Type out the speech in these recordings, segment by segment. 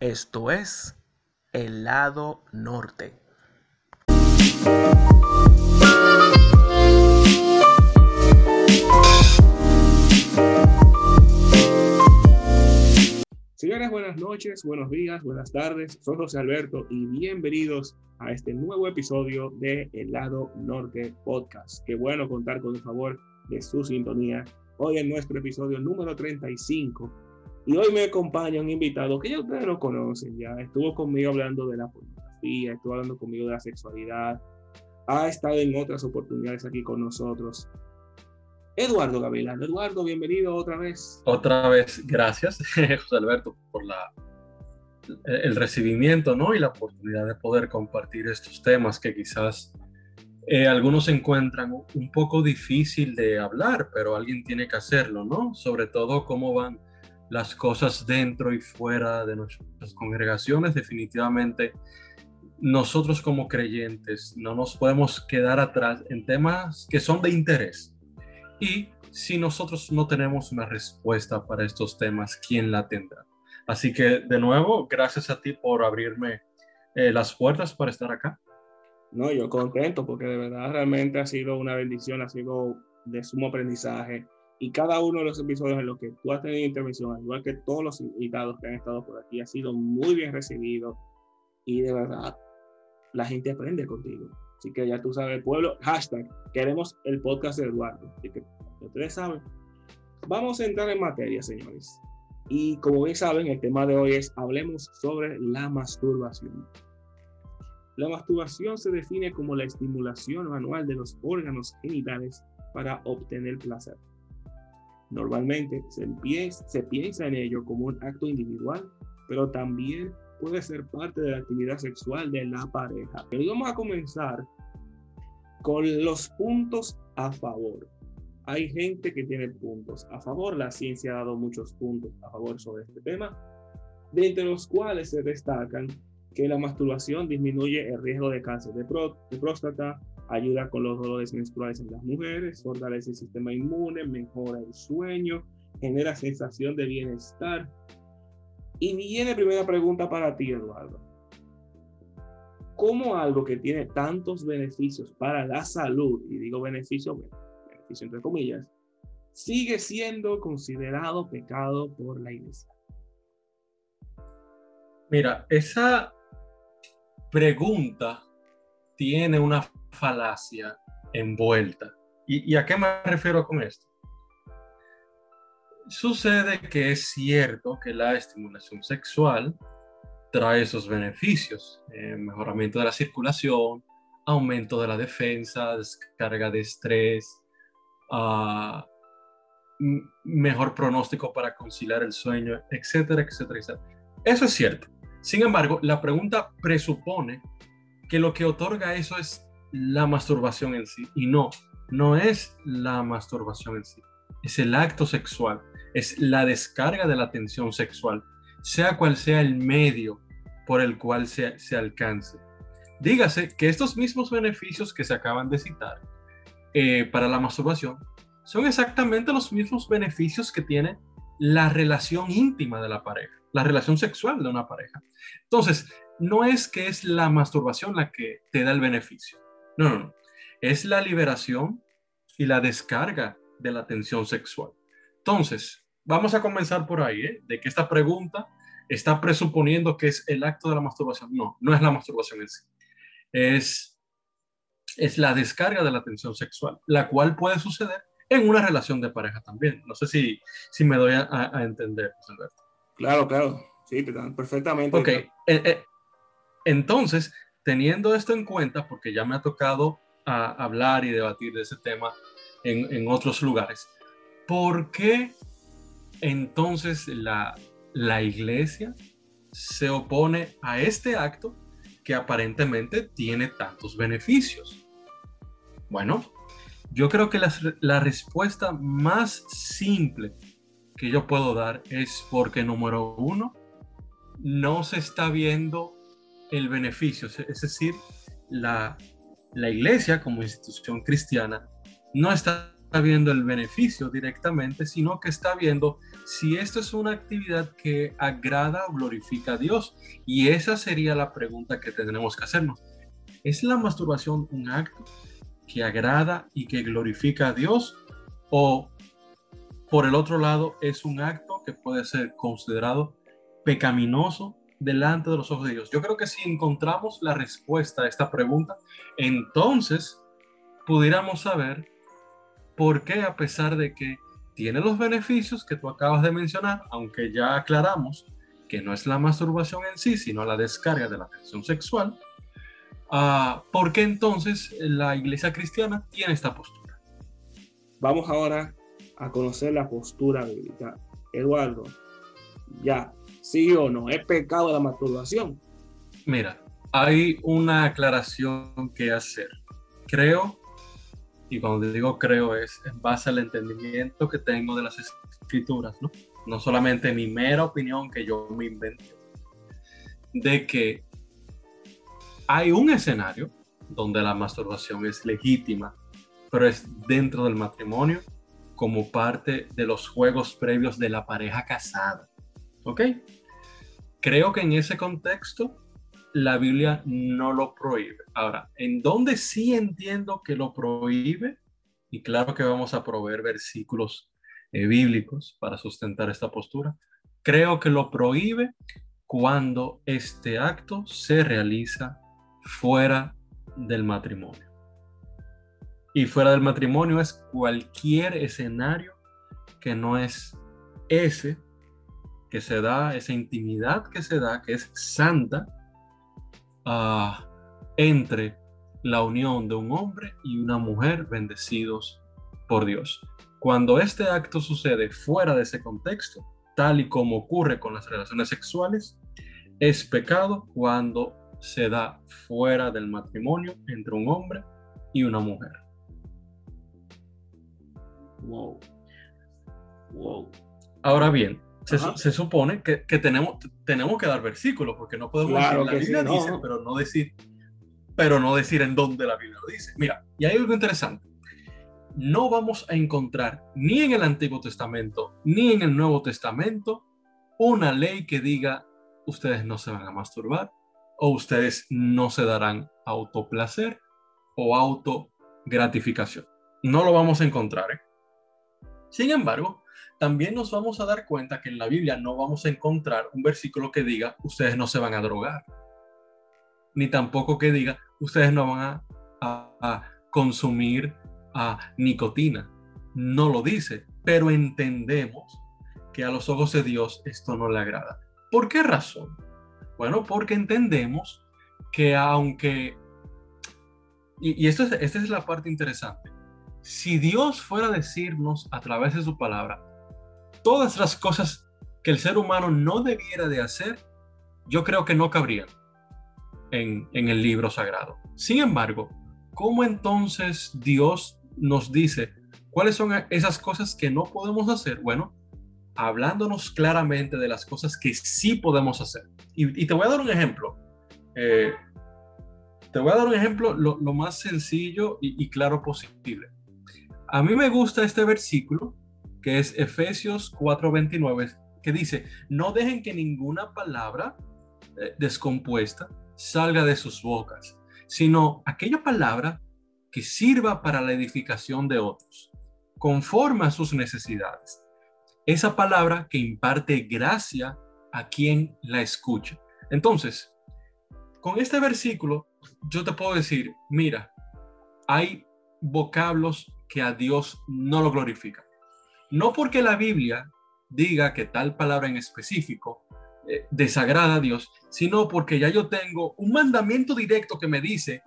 Esto es el lado norte. Señores, buenas noches, buenos días, buenas tardes. Soy José Alberto y bienvenidos a este nuevo episodio de El lado norte podcast. Qué bueno contar con el favor de su sintonía. Hoy en nuestro episodio número 35 y hoy me acompaña un invitado que ya ustedes lo conocen, ya estuvo conmigo hablando de la pornografía, estuvo hablando conmigo de la sexualidad, ha estado en otras oportunidades aquí con nosotros. Eduardo Gavilán. Eduardo, bienvenido otra vez. Otra vez, gracias, José Alberto, por la, el recibimiento ¿no? y la oportunidad de poder compartir estos temas que quizás eh, algunos encuentran un poco difícil de hablar, pero alguien tiene que hacerlo, ¿no? Sobre todo cómo van las cosas dentro y fuera de nuestras congregaciones, definitivamente nosotros como creyentes no nos podemos quedar atrás en temas que son de interés. Y si nosotros no tenemos una respuesta para estos temas, ¿quién la tendrá? Así que de nuevo, gracias a ti por abrirme eh, las puertas para estar acá. No, yo contento porque de verdad realmente ha sido una bendición, ha sido de sumo aprendizaje y cada uno de los episodios en los que tú has tenido intervención, igual que todos los invitados que han estado por aquí, ha sido muy bien recibido y de verdad la gente aprende contigo. Así que ya tú sabes, pueblo, hashtag, queremos el podcast de Eduardo. Así que ustedes saben. Vamos a entrar en materia, señores. Y como bien saben, el tema de hoy es hablemos sobre la masturbación. La masturbación se define como la estimulación manual de los órganos genitales para obtener placer. Normalmente se, se piensa en ello como un acto individual, pero también puede ser parte de la actividad sexual de la pareja. Pero vamos a comenzar con los puntos a favor. Hay gente que tiene puntos a favor, la ciencia ha dado muchos puntos a favor sobre este tema, de entre los cuales se destacan que la masturbación disminuye el riesgo de cáncer de, de próstata, ayuda con los dolores menstruales en las mujeres, fortalece el sistema inmune, mejora el sueño, genera sensación de bienestar. Y viene primera pregunta para ti, Eduardo. ¿Cómo algo que tiene tantos beneficios para la salud, y digo beneficio, beneficio entre comillas, sigue siendo considerado pecado por la iglesia? Mira, esa pregunta tiene una falacia envuelta. ¿Y, a qué me refiero con esto? Sucede que es cierto que la estimulación sexual trae esos beneficios, eh, mejoramiento de la circulación, aumento de la defensa, descarga de estrés, uh, mejor pronóstico para conciliar el sueño, etcétera, etcétera, etcétera. Eso es cierto. Sin embargo, la pregunta presupone que lo que otorga eso es la masturbación en sí. Y no, no es la masturbación en sí. Es el acto sexual. Es la descarga de la tensión sexual, sea cual sea el medio por el cual se, se alcance. Dígase que estos mismos beneficios que se acaban de citar eh, para la masturbación son exactamente los mismos beneficios que tiene la relación íntima de la pareja, la relación sexual de una pareja. Entonces, no es que es la masturbación la que te da el beneficio. No, no, no. Es la liberación y la descarga de la tensión sexual. Entonces, vamos a comenzar por ahí, ¿eh? de que esta pregunta está presuponiendo que es el acto de la masturbación. No, no es la masturbación en sí. Es, es la descarga de la tensión sexual, la cual puede suceder en una relación de pareja también. No sé si, si me doy a, entender, Alberto. Claro, claro. Sí, perfectamente. Ok. Eh, eh, entonces, teniendo esto en cuenta, porque ya me ha tocado a, hablar y debatir de ese tema en, en, otros lugares, ¿por qué entonces la, la iglesia se opone a este acto que aparentemente tiene tantos beneficios? Bueno, yo creo que la, la, respuesta más simple que yo puedo dar es porque, número uno, no se está viendo el beneficio, es decir, la, iglesia como institución cristiana no está viendo el beneficio directamente, sino que está viendo si esto es una actividad que agrada o glorifica a Dios. Y esa sería la pregunta que tenemos que hacernos. ¿Es la masturbación un acto que agrada y que glorifica a Dios? ¿O por el otro lado es un acto que puede ser considerado pecaminoso delante de los ojos de Dios? Yo creo que si encontramos la respuesta a esta pregunta, entonces pudiéramos saber por qué a pesar de que tiene los beneficios que tú acabas de mencionar, aunque ya aclaramos que no es la masturbación en sí, sino la descarga de la tensión sexual, uh, ¿por qué entonces la iglesia cristiana tiene esta postura? Vamos ahora a conocer la postura bíblica. Eduardo, ya, sí o no, ¿es pecado la masturbación? Mira, hay una aclaración que hacer. Creo, y cuando digo creo es en base al entendimiento que tengo de las escrituras, ¿no? Solamente mi mera opinión que yo me inventé, de que hay un escenario donde la masturbación es legítima, pero es dentro del matrimonio como parte de los juegos previos de la pareja casada. ¿Ok? Creo que en ese contexto la Biblia no lo prohíbe. Ahora, en donde sí entiendo que lo prohíbe, y claro que vamos a proveer versículos eh, bíblicos para sustentar esta postura, creo que lo prohíbe cuando este acto se realiza fuera del matrimonio. Y fuera del matrimonio es cualquier escenario que no es ese que se da, esa intimidad que se da, que es santa, uh, entre la unión de un hombre y una mujer bendecidos por Dios. Cuando este acto sucede fuera de ese contexto, tal y como ocurre con las relaciones sexuales, es pecado cuando se da fuera del matrimonio entre un hombre y una mujer. Wow. Wow. Ahora bien, se, supone que, tenemos, tenemos que dar versículos, porque no podemos decir la Biblia dice, pero no decir, pero no decir en dónde la Biblia lo dice. Mira, y hay algo interesante. No vamos a encontrar ni en el Antiguo Testamento ni en el Nuevo Testamento una ley que diga ustedes no se van a masturbar o ustedes no se darán autoplacer o autogratificación. No lo vamos a encontrar. ¿eh? Sin embargo, también nos vamos a dar cuenta que en la Biblia no vamos a encontrar un versículo que diga, ustedes no se van a drogar, ni tampoco que diga, ustedes no van a, consumir nicotina. No lo dice, pero entendemos que a los ojos de Dios esto no le agrada. ¿Por qué razón? Bueno, porque entendemos que aunque, y, esto esta es la parte interesante, si Dios fuera a decirnos a través de su palabra todas las cosas que el ser humano no debiera de hacer, yo creo que no cabrían en, el libro sagrado. Sin embargo, ¿cómo entonces Dios nos dice cuáles son esas cosas que no podemos hacer? Bueno, hablándonos claramente de las cosas que sí podemos hacer. Y, te voy a dar un ejemplo. Eh, te voy a dar un ejemplo lo, más sencillo y claro posible. A mí me gusta este versículo, que es Efesios 4:29, que dice, no dejen que ninguna palabra eh, descompuesta salga de sus bocas, sino aquella palabra que sirva para la edificación de otros, conforme a sus necesidades. Esa palabra que imparte gracia a quien la escucha. Entonces, con este versículo, yo te puedo decir, mira, hay vocablos que a Dios no lo glorifican. No porque la Biblia diga que tal palabra en específico eh, desagrada a Dios, sino porque ya yo tengo un mandamiento directo que me dice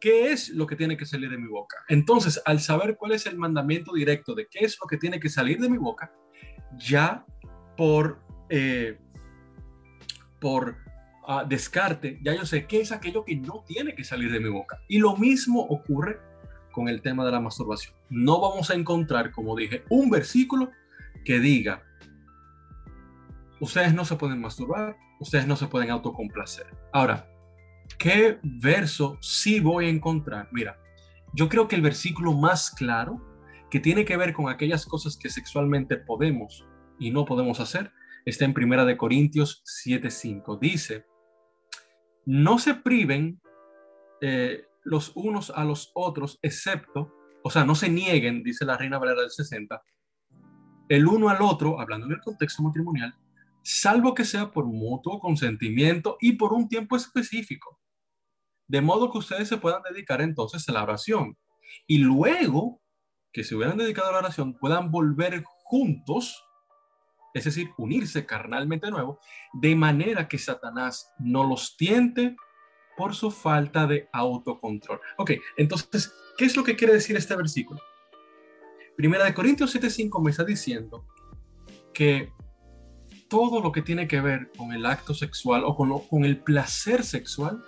qué es lo que tiene que salir de mi boca. Entonces, al saber cuál es el mandamiento directo de qué es lo que tiene que salir de mi boca, ya por, eh, por ah, descarte, ya yo sé qué es aquello que no tiene que salir de mi boca. Y lo mismo ocurre con el tema de la masturbación. No vamos a encontrar, como dije, un versículo que diga, ustedes no se pueden masturbar, ustedes no se pueden autocomplacer. Ahora, ¿qué verso sí voy a encontrar? Mira, yo creo que el versículo más claro que tiene que ver con aquellas cosas que sexualmente podemos y no podemos hacer, está en Primera de Corintios 7:5. Dice, no se priven eh, los unos a los otros, excepto, o sea, no se nieguen, dice la Reina Valera del 60, el uno al otro, hablando en el contexto matrimonial, salvo que sea por mutuo consentimiento y por un tiempo específico, de modo que ustedes se puedan dedicar entonces a la oración. Y luego que se hubieran dedicado a la oración, puedan volver juntos, es decir, unirse carnalmente de nuevo, de manera que Satanás no los tiente por su falta de autocontrol. Ok, entonces, ¿qué es lo que quiere decir este versículo? Primera de Corintios 7:5 me está diciendo que todo lo que tiene que ver con el acto sexual o con, con el placer sexual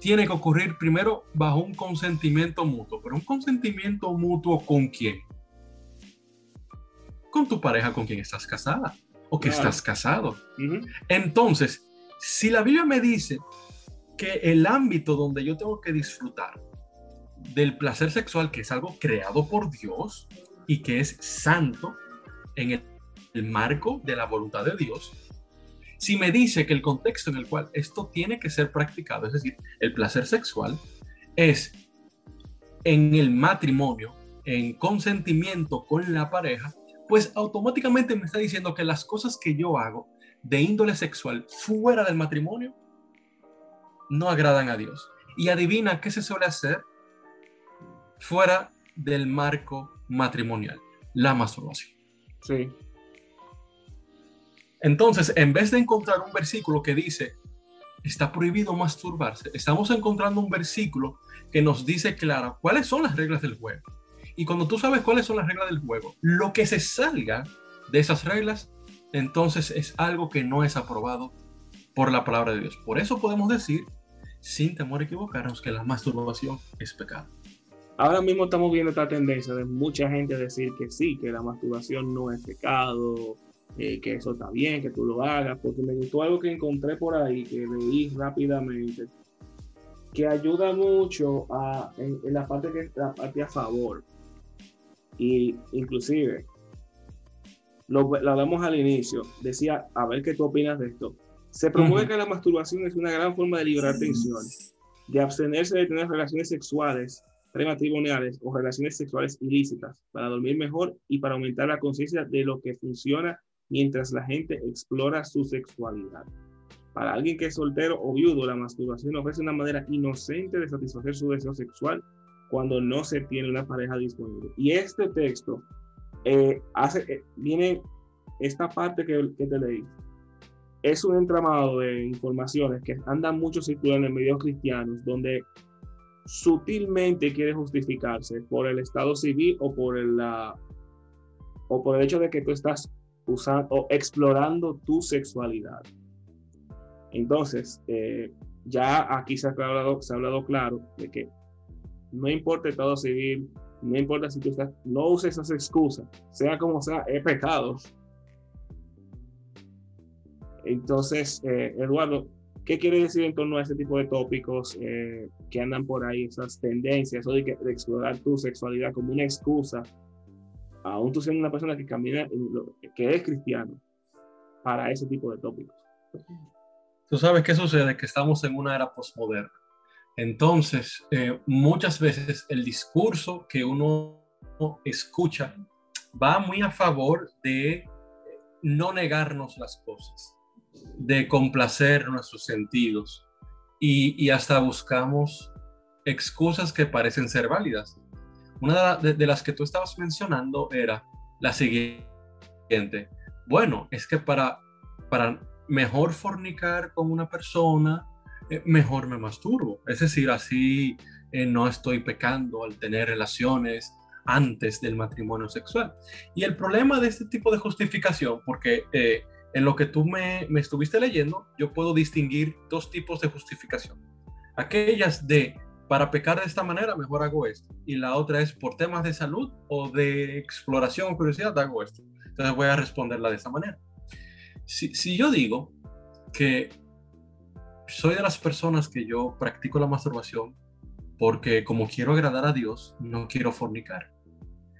tiene que ocurrir primero bajo un consentimiento mutuo. Pero un consentimiento mutuo con quién? Con tu pareja con quien estás casada o que estás casado. Entonces, si la Biblia me dice que el ámbito donde yo tengo que disfrutar del placer sexual, que es algo creado por Dios y que es santo en el, marco de la voluntad de Dios, si me dice que el contexto en el cual esto tiene que ser practicado, es decir, el placer sexual, es en el matrimonio, en consentimiento con la pareja, pues automáticamente me está diciendo que las cosas que yo hago de índole sexual fuera del matrimonio no agradan a Dios. Y adivina qué se suele hacer fuera del marco matrimonial, la masturbación. Sí. Entonces, en vez de encontrar un versículo que dice, está prohibido masturbarse, estamos encontrando un versículo que nos dice claro cuáles son las reglas del juego. Y cuando tú sabes cuáles son las reglas del juego, lo que se salga de esas reglas, entonces es algo que no es aprobado por la palabra de Dios. Por eso podemos decir sin temor a equivocarnos, que la masturbación es pecado. Ahora mismo estamos viendo esta tendencia de mucha gente decir que sí, que la masturbación no es pecado, eh, que eso está bien, que tú lo hagas, porque me gustó algo que encontré por ahí, que leí rápidamente, que ayuda mucho a, en, la parte que está a favor. Y inclusive, lo, lo hablamos al inicio, decía, a ver qué tú opinas de esto se promueve que la masturbación es una gran forma de liberar tensión, de abstenerse de tener relaciones sexuales prematrimoniales o relaciones sexuales ilícitas para dormir mejor y para aumentar la conciencia de lo que funciona mientras la gente explora su sexualidad. Para alguien que es soltero o viudo, la masturbación ofrece una manera inocente de satisfacer su deseo sexual cuando no se tiene una pareja disponible. Y este texto eh, hace, eh, viene esta parte que, que te leí, es un entramado de informaciones que andan mucho circulando en medios cristianos, donde sutilmente quiere justificarse por el estado civil o por el, o por el hecho de que tú estás usando o explorando tu sexualidad. Entonces, eh, ya aquí se ha, hablado, se ha hablado claro de que no importa el estado civil, no importa si tú estás, no uses esas excusas, sea como sea, es pecado. Entonces, eh, Eduardo, ¿qué quiere decir en torno a ese tipo de tópicos eh, que andan por ahí, esas tendencias, o de, explorar tu sexualidad como una excusa, aún tú siendo una persona que camina, que es cristiano, para ese tipo de tópicos? Tú sabes qué sucede, que estamos en una era postmoderna. Entonces, eh, muchas veces el discurso que uno escucha va muy a favor de no negarnos las cosas de complacer nuestros sentidos y, hasta buscamos excusas que parecen ser válidas. Una de, las que tú estabas mencionando era la siguiente. Bueno, es que para, para mejor fornicar con una persona, eh, mejor me masturbo. Es decir, así eh, no estoy pecando al tener relaciones antes del matrimonio sexual. Y el problema de este tipo de justificación, porque eh, en lo que tú me, estuviste leyendo, yo puedo distinguir dos tipos de justificación. Aquellas de, para pecar de esta manera, mejor hago esto. Y la otra es, por temas de salud o de exploración o curiosidad, hago esto. Entonces voy a responderla de esta manera. Si, si yo digo que soy de las personas que yo practico la masturbación porque como quiero agradar a Dios, no quiero fornicar.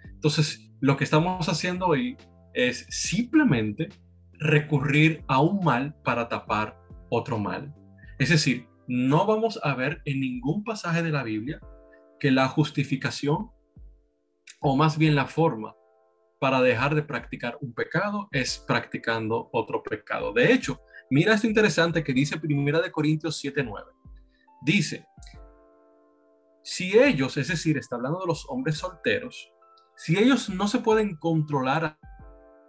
Entonces, lo que estamos haciendo hoy es simplemente recurrir a un mal para tapar otro mal. Es decir, no vamos a ver en ningún pasaje de la Biblia que la justificación, o más bien la forma para dejar de practicar un pecado es practicando otro pecado. De hecho, mira esto interesante que dice Primera de Corintios 7:9. Dice, si ellos, es decir, está hablando de los hombres solteros, si ellos no se pueden controlar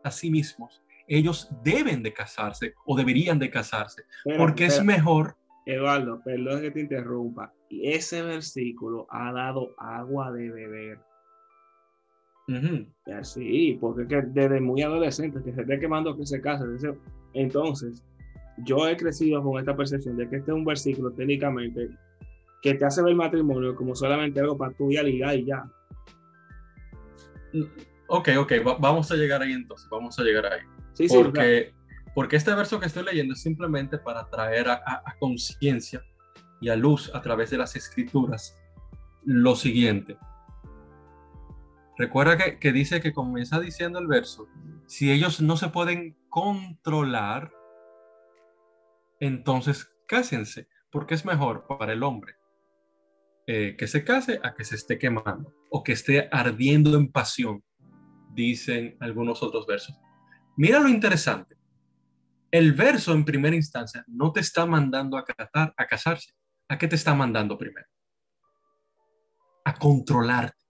a, sí mismos, ellos deben de casarse o deberían de casarse, porque es mejor. Eduardo, perdón que te interrumpa. Y ese versículo ha dado agua de beber. Sí, porque que desde muy adolescente que se esté quemando que se case. Entonces, yo he crecido con esta percepción de que este es un versículo técnicamente que te hace ver el matrimonio como solamente algo para tu y ligar y ya. Ok, ok, vamos a llegar ahí entonces, vamos a llegar ahí. Sí, porque, porque este verso que estoy leyendo es simplemente para traer a, a conciencia y a luz a través de las escrituras lo siguiente. Recuerda que, que, dice que comienza diciendo el verso, si ellos no se pueden controlar, entonces cásense, porque es mejor para el hombre eh, que se case a que se esté quemando o que esté ardiendo en pasión, dicen algunos otros versos. Mira lo interesante. El verso en primera instancia no te está mandando a, a casarse. ¿A qué te está mandando primero? A controlarte.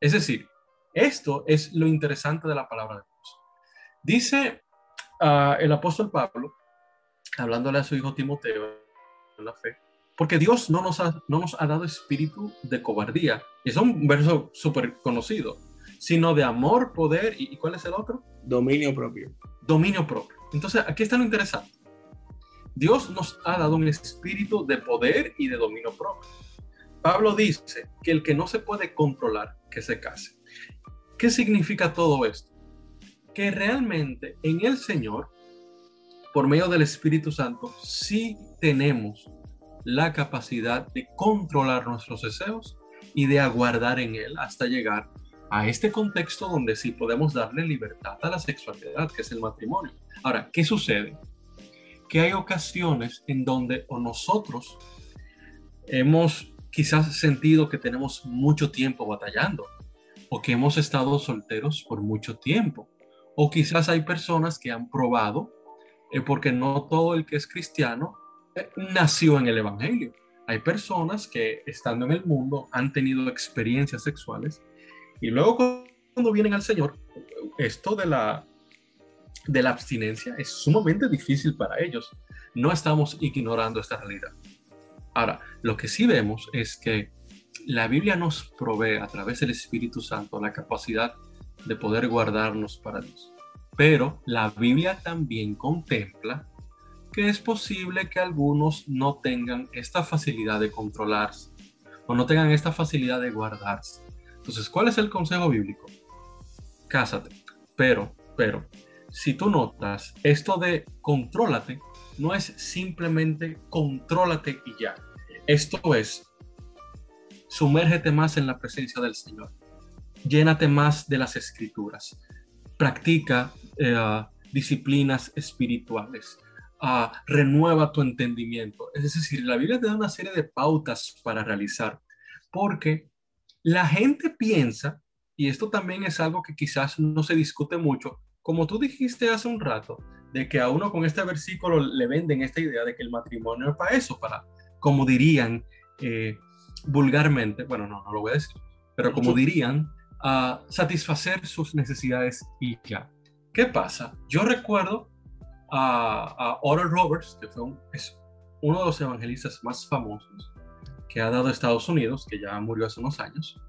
Es decir, esto es lo interesante de la palabra de Dios. Dice ah, el apóstol Pablo, hablándole a su hijo Timoteo en la fe, porque Dios no nos ha, no nos ha dado espíritu de cobardía. Es un verso súper conocido, sino de amor, poder y, ¿cuál es el otro? Dominio propio. Dominio propio. Entonces, aquí está lo interesante. Dios nos ha dado un espíritu de poder y de dominio propio. Pablo dice que el que no se puede controlar, que se case. ¿Qué significa todo esto? Que realmente en el Señor, por medio del Espíritu Santo, sí tenemos la capacidad de controlar nuestros deseos y de aguardar en Él hasta llegar a este contexto donde sí podemos darle libertad a la sexualidad, que es el matrimonio. Ahora, ¿qué sucede? Que hay ocasiones en donde o nosotros hemos quizás sentido que tenemos mucho tiempo batallando o que hemos estado solteros por mucho tiempo. O quizás hay personas que han probado, eh, porque no todo el que es cristiano nació en el Evangelio. Hay personas que estando en el mundo han tenido experiencias sexuales y luego cuando vienen al Señor, esto de la, de la abstinencia es sumamente difícil para ellos. No estamos ignorando esta realidad. Ahora, lo que sí vemos es que la Biblia nos provee a través del Espíritu Santo la capacidad de poder guardarnos para Dios. Pero la Biblia también contempla que es posible que algunos no tengan esta facilidad de controlarse o no tengan esta facilidad de guardarse. Entonces, ¿cuál es el consejo bíblico? Cásate. Pero, pero, si tú notas, esto de contrólate no es simplemente contrólate y ya. Esto es, sumérgete más en la presencia del Señor. Llénate más de las escrituras. Practica eh, disciplinas espirituales renueva tu entendimiento. Es decir, la Biblia te da una serie de pautas para realizar, porque la gente piensa, y esto también es algo que quizás no se discute mucho, como tú dijiste hace un rato, de que a uno con este versículo le venden esta idea de que el matrimonio es para eso, para, como dirían eh, vulgarmente, bueno, no, no lo voy a decir, pero como dirían, a satisfacer sus necesidades y ya. ¿Qué pasa? Yo recuerdo a, Oral Roberts, que fue es uno de los evangelistas más famosos que ha dado Estados Unidos, que ya murió hace unos años.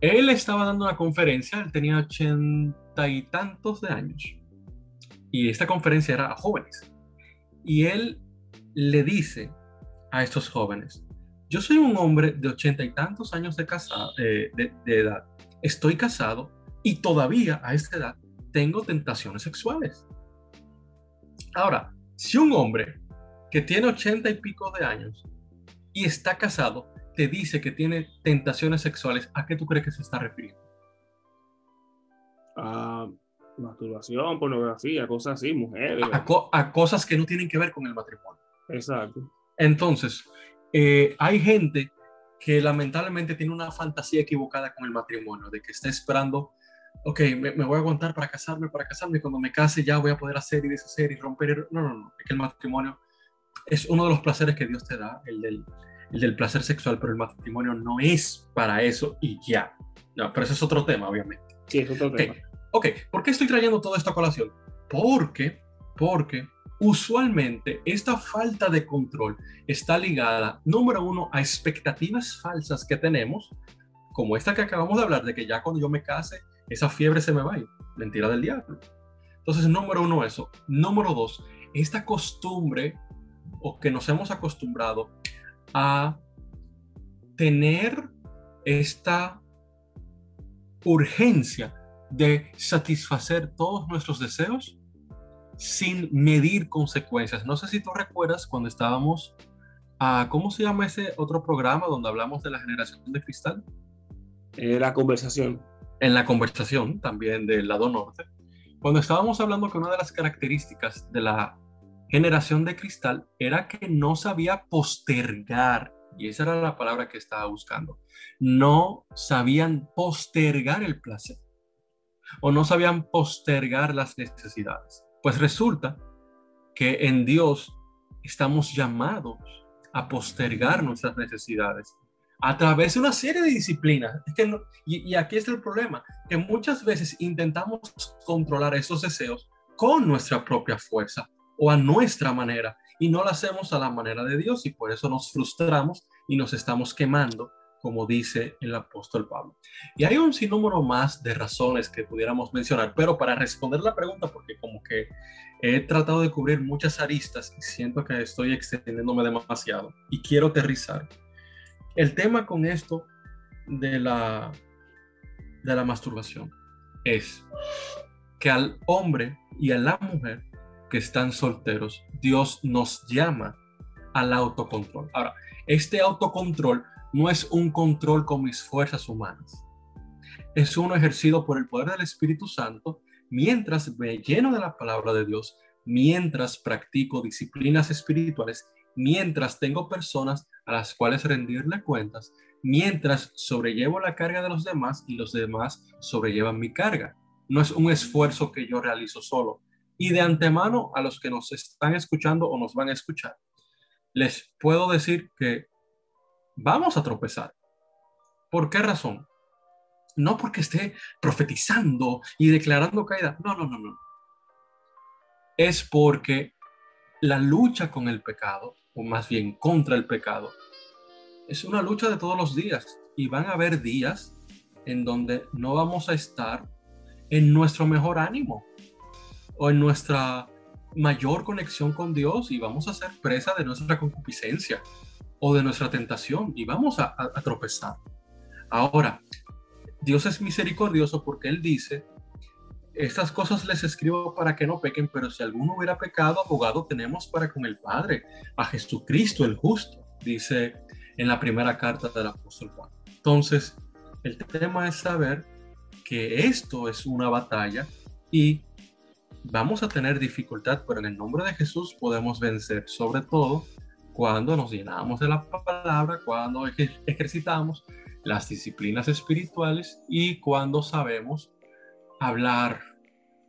Él estaba dando una conferencia, él tenía ochenta y tantos de años, y esta conferencia era a jóvenes. Y él le dice a estos jóvenes, yo soy un hombre de ochenta y tantos años de, casado, de, de edad, estoy casado y todavía a esta edad tengo tentaciones sexuales. Ahora, si un hombre que tiene ochenta y pico de años y está casado te dice que tiene tentaciones sexuales, ¿a qué tú crees que se está refiriendo? a masturbación, pornografía, cosas así, mujeres. A, cosas que no tienen que ver con el matrimonio. Exacto. Entonces, eh, hay gente que lamentablemente tiene una fantasía equivocada con el matrimonio, de que está esperando, ok, me, voy a aguantar para casarme, para casarme, y cuando me case ya voy a poder hacer y deshacer y romper. No, no, no, es que el matrimonio es uno de los placeres que Dios te da, el del, el del placer sexual, pero el matrimonio no es para eso y ya. No, pero ese es otro tema, obviamente. Sí, es otro tema. Ok, ¿por qué estoy trayendo todo esto a colación? Porque, porque usualmente esta falta de control está ligada, número uno, a expectativas falsas que tenemos, como esta que acabamos de hablar, de que ya cuando yo me case, esa fiebre se me va a ir. Mentira del diablo. Entonces, número uno, eso. Número dos, esta costumbre o que nos hemos acostumbrado a tener esta urgencia de satisfacer todos nuestros deseos sin medir consecuencias. No sé si tú recuerdas cuando estábamos a, ¿cómo se llama ese otro programa donde hablamos de la generación de cristal? Eh, la conversación. En la conversación también del lado norte, cuando estábamos hablando que una de las características de la generación de cristal era que no sabía postergar, y esa era la palabra que estaba buscando, no sabían postergar el placer o no sabían postergar las necesidades. Pues resulta que en Dios estamos llamados a postergar nuestras necesidades a través de una serie de disciplinas. y, aquí está el problema, que muchas veces intentamos controlar esos deseos con nuestra propia fuerza o a nuestra manera y no lo hacemos a la manera de Dios y por eso nos frustramos y nos estamos quemando como dice el apóstol Pablo. Y hay un sinnúmero más de razones que pudiéramos mencionar, pero para responder la pregunta, porque como que he tratado de cubrir muchas aristas y siento que estoy extendiéndome demasiado y quiero aterrizar. El tema con esto de la, de la masturbación es que al hombre y a la mujer que están solteros, Dios nos llama al autocontrol. Ahora, este autocontrol no es un control con mis fuerzas humanas. Es uno ejercido por el poder del Espíritu Santo mientras me lleno de la palabra de Dios, mientras practico disciplinas espirituales, mientras tengo personas a las cuales rendirle cuentas, mientras sobrellevo la carga de los demás y los demás sobrellevan mi carga. No es un esfuerzo que yo realizo solo. Y de antemano a los que nos están escuchando o nos van a escuchar, les puedo decir que vamos a tropezar. ¿Por qué razón? No porque esté profetizando y declarando caída. No, no, no, no. Es porque la lucha con el pecado, o más bien contra el pecado, es una lucha de todos los días. Y van a haber días en donde no vamos a estar en nuestro mejor ánimo o en nuestra mayor conexión con Dios y vamos a ser presa de nuestra concupiscencia o de nuestra tentación y vamos a, tropezar. Ahora, Dios es misericordioso porque Él dice, estas cosas les escribo para que no pequen, pero si alguno hubiera pecado, abogado tenemos para con el Padre, a Jesucristo el justo, dice en la primera carta del apóstol Juan. Entonces, el tema es saber que esto es una batalla y vamos a tener dificultad, pero en el nombre de Jesús podemos vencer, sobre todo cuando nos llenamos de la palabra, cuando ejercitamos las disciplinas espirituales y cuando sabemos hablar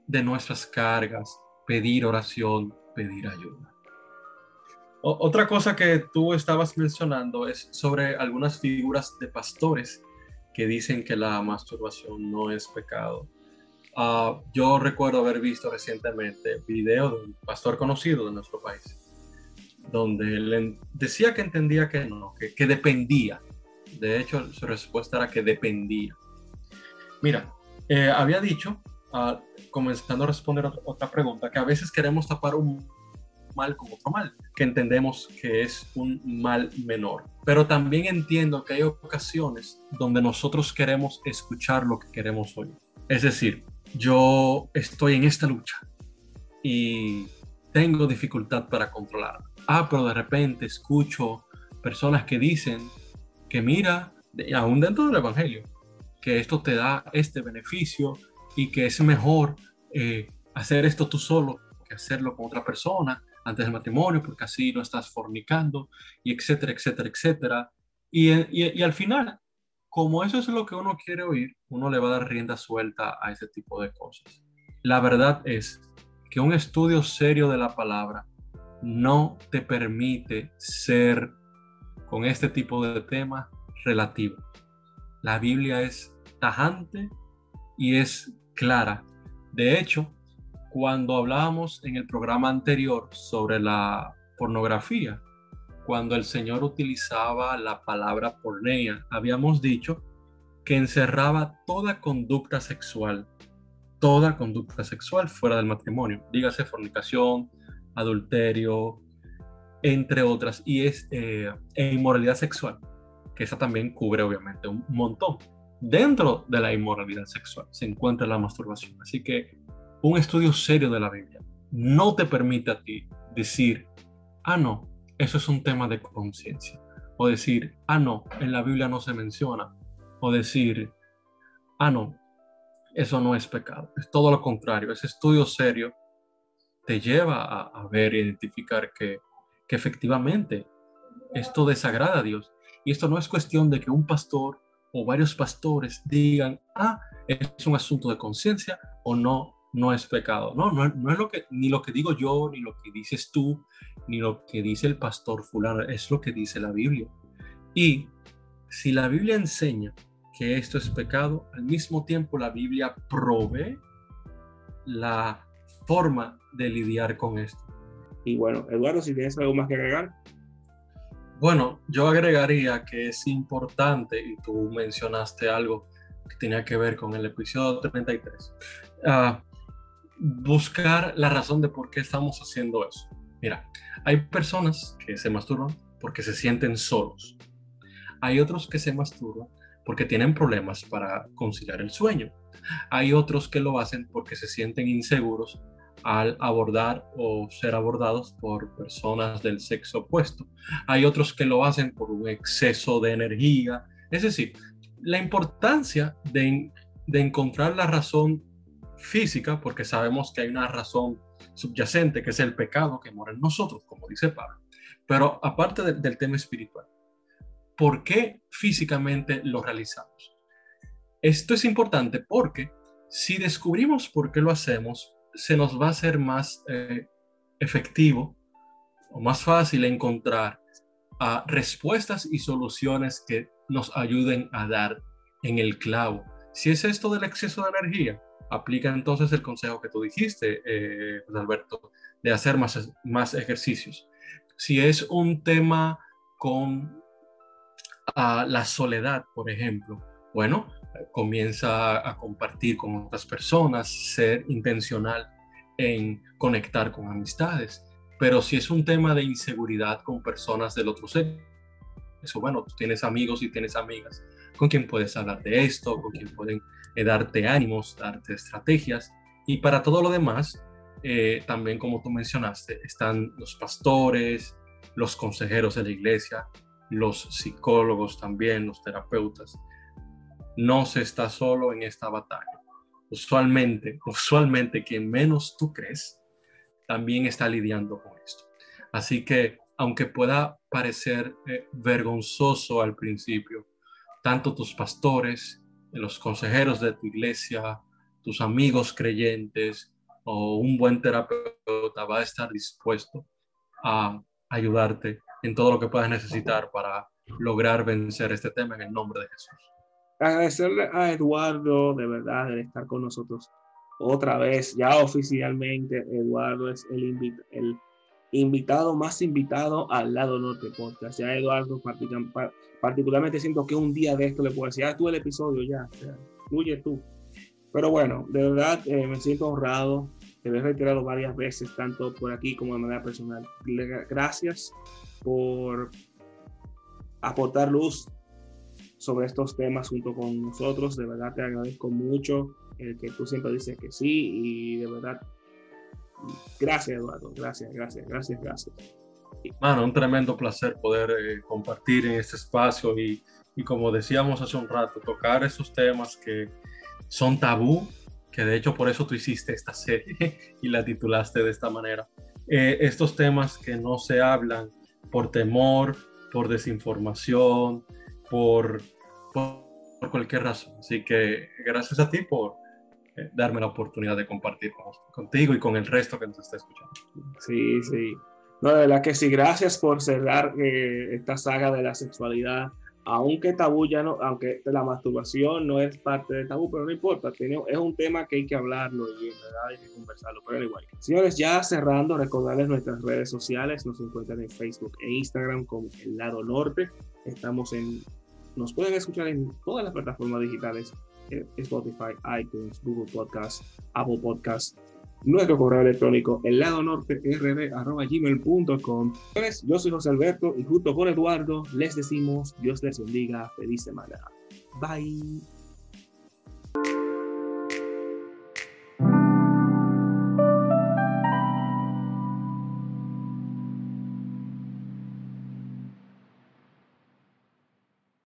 de nuestras cargas, pedir oración, pedir ayuda. otra cosa que tú estabas mencionando es sobre algunas figuras de pastores que dicen que la masturbación no es pecado. Ah, yo recuerdo haber visto recientemente video de un pastor conocido de nuestro país donde él decía que entendía que no, que, dependía. De hecho, su respuesta era que dependía. Mira, eh, había dicho, ah, comenzando a responder a otra pregunta, que a veces queremos tapar un mal con otro mal, que entendemos que es un mal menor. Pero también entiendo que hay ocasiones donde nosotros queremos escuchar lo que queremos oír. Es decir, yo estoy en esta lucha y tengo dificultad para controlarla ah, pero de repente escucho personas que dicen que mira, aún dentro del Evangelio, que esto te da este beneficio y que es mejor eh, hacer esto tú solo que hacerlo con otra persona antes del matrimonio, porque así no estás fornicando, y etcétera, etcétera, etcétera. Y, y, al final, como eso es lo que uno quiere oír, uno le va a dar rienda suelta a ese tipo de cosas. La verdad es que un estudio serio de la palabra no te permite ser con este tipo de temas relativo. La Biblia es tajante y es clara. De hecho, cuando hablábamos en el programa anterior sobre la pornografía, cuando el Señor utilizaba la palabra pornea, habíamos dicho que encerraba toda conducta sexual, toda conducta sexual fuera del matrimonio, dígase fornicación, adulterio, entre otras, y es eh, e inmoralidad sexual, que esa también cubre obviamente un montón. Dentro de la inmoralidad sexual se encuentra la masturbación, así que un estudio serio de la Biblia no te permite a ti decir, ah, no, eso es un tema de conciencia. O decir, ah, no, en la Biblia no se menciona. O decir, ah, no, eso no es pecado. Es todo lo contrario. Ese estudio serio te lleva a, ver e identificar que, que efectivamente esto desagrada a Dios. Y esto no es cuestión de que un pastor o varios pastores digan, ah, es un asunto de conciencia o no no es pecado. No, no, no, es lo que, ni lo que digo yo, ni lo que dices tú, ni lo que dice el pastor fulano, es lo que dice la Biblia. Y si la Biblia enseña que esto es pecado, al mismo tiempo la Biblia provee la forma de lidiar con esto. Y bueno, Eduardo, si tienes algo más que agregar. Bueno, yo agregaría que es importante, y tú mencionaste algo que tenía que ver con el episodio 33, uh, buscar la razón de por qué estamos haciendo eso. Mira, hay personas que se masturban porque se sienten solos. Hay otros que se masturban porque tienen problemas para conciliar el sueño. Hay otros que lo hacen porque se sienten inseguros al abordar o ser abordados por personas del sexo opuesto. Hay otros que lo hacen por un exceso de energía. Es decir, la importancia de, de encontrar la razón física, porque sabemos que hay una razón subyacente, que es el pecado que mora en nosotros, como dice Pablo. Pero aparte del tema espiritual, ¿por qué físicamente lo realizamos? Esto es importante porque si descubrimos por qué lo hacemos, se nos va a hacer más eh, efectivo o más fácil encontrar a respuestas y soluciones que nos ayuden a dar en el clavo. Si es esto del exceso de energía, aplica entonces el consejo que tú dijiste, eh, Alberto, de hacer más, más ejercicios. Si es un tema con ah, la soledad, por ejemplo, bueno, comienza a compartir con otras personas, ser intencional en conectar con amistades. Pero si es un tema de inseguridad con personas del otro sexo, bueno, tú tienes amigos y tienes amigas con quien puedes hablar de esto, con quien pueden eh, darte ánimos, darte estrategias. Y para todo lo demás, eh, también como tú mencionaste, están los pastores, los consejeros de la iglesia, los psicólogos también, los terapeutas. No se está solo en esta batalla. Usualmente, usualmente quien menos tú crees, también está lidiando con esto. Así que, aunque pueda parecer eh, vergonzoso al principio, tanto tus pastores, los consejeros de tu iglesia, tus amigos creyentes o un buen terapeuta va a estar dispuesto a ayudarte en todo lo que puedas necesitar para lograr vencer este tema en el nombre de Jesús. Agradecerle a Eduardo de verdad de estar con nosotros otra vez, ya oficialmente. Eduardo es el, el invitado más invitado al lado norte podcast. Ya Eduardo, particularmente siento que un día de esto le puedo decir, ah, tú el episodio ya, fluye tú. Pero bueno, de verdad eh, me siento honrado. Te he reiterado varias veces, tanto por aquí como de manera personal. Gracias por aportar luz sobre estos temas junto con nosotros. De verdad te agradezco mucho el que tú siempre dices que sí y de verdad Gracias, Eduardo. Gracias, gracias, gracias, gracias. Mano, un tremendo placer poder eh, compartir en este espacio y, y, como decíamos hace un rato, tocar esos temas que son tabú, que de hecho por eso tú hiciste esta serie y la titulaste de esta manera. Eh, estos temas que no se hablan por temor, por desinformación, por, por, cualquier razón. Así que gracias a ti por darme la oportunidad de compartir contigo y con el resto que nos está escuchando. Sí, sí. No, de verdad que sí, gracias por cerrar eh, esta saga de la sexualidad aunque tabú ya no, aunque la masturbación no es parte del tabú, pero no importa, es un tema que hay que hablarlo y verdad hay que conversarlo, pero igual. Señores, ya cerrando, recordarles nuestras redes sociales, nos encuentran en Facebook e Instagram como El Lado Norte, estamos en, nos pueden escuchar en todas las plataformas digitales, Spotify, iTunes, Google Podcast, Apple Podcast, nuestro correo electrónico el lado norte gmail.com. Yo soy José Alberto y junto con Eduardo les decimos Dios les bendiga, feliz semana. Bye.